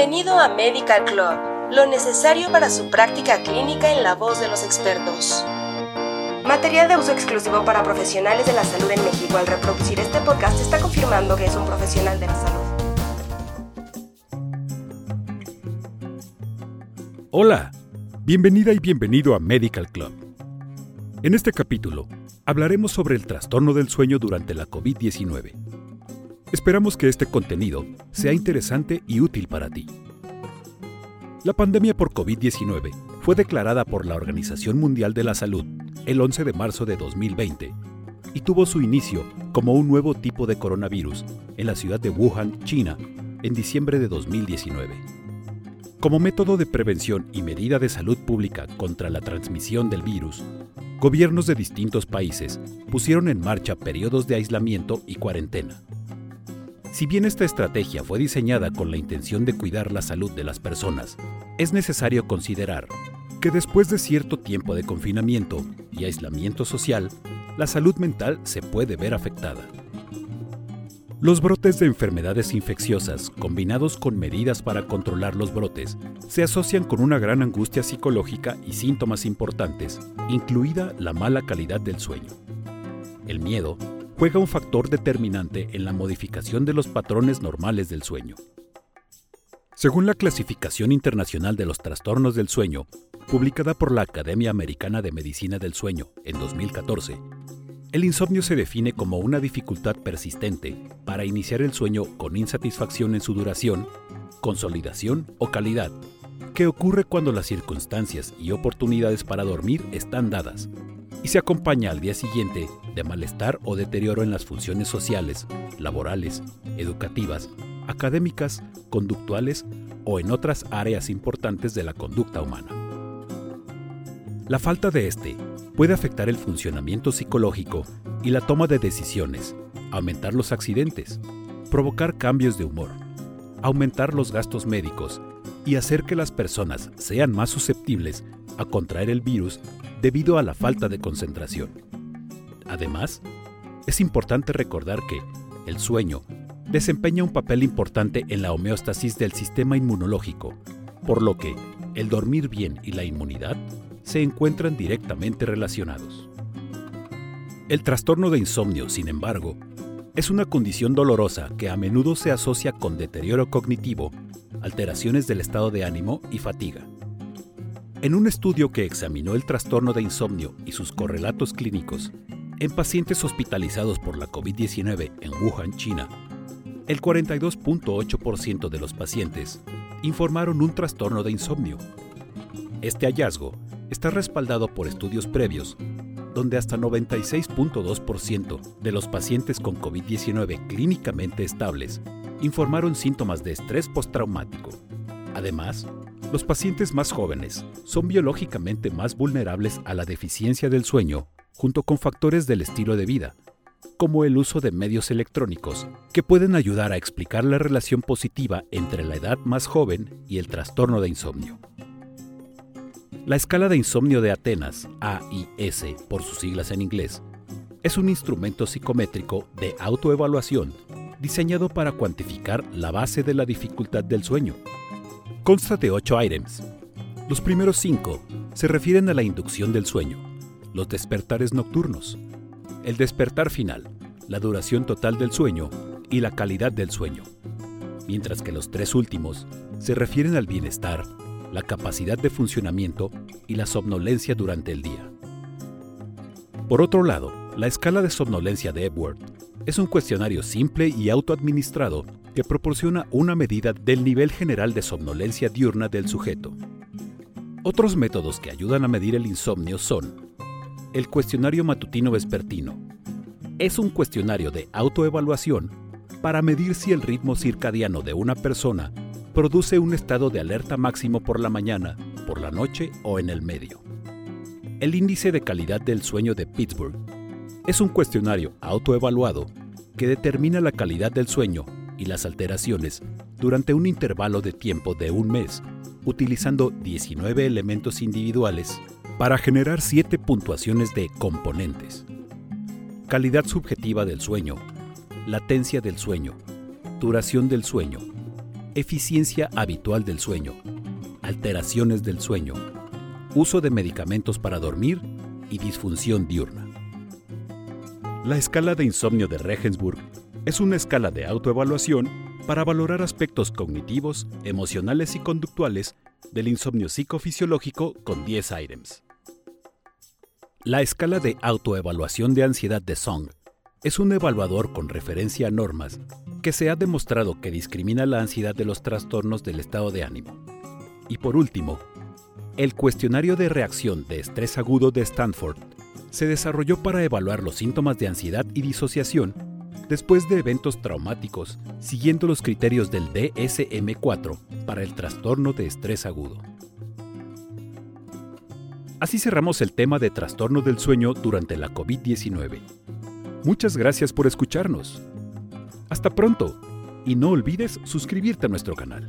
Bienvenido a Medical Club, lo necesario para su práctica clínica en la voz de los expertos. Material de uso exclusivo para profesionales de la salud en México. Al reproducir este podcast está confirmando que es un profesional de la salud. Hola, bienvenida y bienvenido a Medical Club. En este capítulo hablaremos sobre el trastorno del sueño durante la COVID-19. Esperamos que este contenido sea interesante y útil para ti. La pandemia por COVID-19 fue declarada por la Organización Mundial de la Salud el 11 de marzo de 2020 y tuvo su inicio como un nuevo tipo de coronavirus en la ciudad de Wuhan, China, en diciembre de 2019. Como método de prevención y medida de salud pública contra la transmisión del virus, gobiernos de distintos países pusieron en marcha periodos de aislamiento y cuarentena. Si bien esta estrategia fue diseñada con la intención de cuidar la salud de las personas, es necesario considerar que después de cierto tiempo de confinamiento y aislamiento social, la salud mental se puede ver afectada. Los brotes de enfermedades infecciosas, combinados con medidas para controlar los brotes, se asocian con una gran angustia psicológica y síntomas importantes, incluida la mala calidad del sueño. El miedo juega un factor determinante en la modificación de los patrones normales del sueño. Según la Clasificación Internacional de los Trastornos del Sueño, publicada por la Academia Americana de Medicina del Sueño en 2014, el insomnio se define como una dificultad persistente para iniciar el sueño con insatisfacción en su duración, consolidación o calidad, que ocurre cuando las circunstancias y oportunidades para dormir están dadas, y se acompaña al día siguiente de malestar o deterioro en las funciones sociales, laborales, educativas, académicas, conductuales o en otras áreas importantes de la conducta humana. La falta de este puede afectar el funcionamiento psicológico y la toma de decisiones, aumentar los accidentes, provocar cambios de humor, aumentar los gastos médicos y hacer que las personas sean más susceptibles a contraer el virus debido a la falta de concentración. Además, es importante recordar que el sueño desempeña un papel importante en la homeostasis del sistema inmunológico, por lo que el dormir bien y la inmunidad se encuentran directamente relacionados. El trastorno de insomnio, sin embargo, es una condición dolorosa que a menudo se asocia con deterioro cognitivo, alteraciones del estado de ánimo y fatiga. En un estudio que examinó el trastorno de insomnio y sus correlatos clínicos en pacientes hospitalizados por la COVID-19 en Wuhan, China, el 42.8% de los pacientes informaron un trastorno de insomnio. Este hallazgo está respaldado por estudios previos, donde hasta 96.2% de los pacientes con COVID-19 clínicamente estables informaron síntomas de estrés postraumático. Además, los pacientes más jóvenes son biológicamente más vulnerables a la deficiencia del sueño junto con factores del estilo de vida, como el uso de medios electrónicos, que pueden ayudar a explicar la relación positiva entre la edad más joven y el trastorno de insomnio. La escala de insomnio de Atenas, AIS por sus siglas en inglés, es un instrumento psicométrico de autoevaluación diseñado para cuantificar la base de la dificultad del sueño Consta de ocho items. Los primeros cinco se refieren a la inducción del sueño, los despertares nocturnos, el despertar final, la duración total del sueño y la calidad del sueño, mientras que los tres últimos se refieren al bienestar, la capacidad de funcionamiento y la somnolencia durante el día. Por otro lado, la escala de somnolencia de Epworth es un cuestionario simple y autoadministrado que proporciona una medida del nivel general de somnolencia diurna del sujeto. Otros métodos que ayudan a medir el insomnio son el cuestionario matutino vespertino. Es un cuestionario de autoevaluación para medir si el ritmo circadiano de una persona produce un estado de alerta máximo por la mañana, por la noche o en el medio. El índice de calidad del sueño de Pittsburgh es un cuestionario autoevaluado que determina la calidad del sueño y las alteraciones durante un intervalo de tiempo de un mes, utilizando 19 elementos individuales para generar 7 puntuaciones de componentes. Calidad subjetiva del sueño, latencia del sueño, duración del sueño, eficiencia habitual del sueño, alteraciones del sueño, uso de medicamentos para dormir y disfunción diurna. La escala de insomnio de Regensburg es una escala de autoevaluación para valorar aspectos cognitivos, emocionales y conductuales del insomnio psicofisiológico con 10 items. La escala de autoevaluación de ansiedad de Song es un evaluador con referencia a normas que se ha demostrado que discrimina la ansiedad de los trastornos del estado de ánimo. Y por último, el cuestionario de reacción de estrés agudo de Stanford se desarrolló para evaluar los síntomas de ansiedad y disociación después de eventos traumáticos, siguiendo los criterios del DSM-4 para el trastorno de estrés agudo. Así cerramos el tema de trastorno del sueño durante la COVID-19. Muchas gracias por escucharnos. Hasta pronto y no olvides suscribirte a nuestro canal.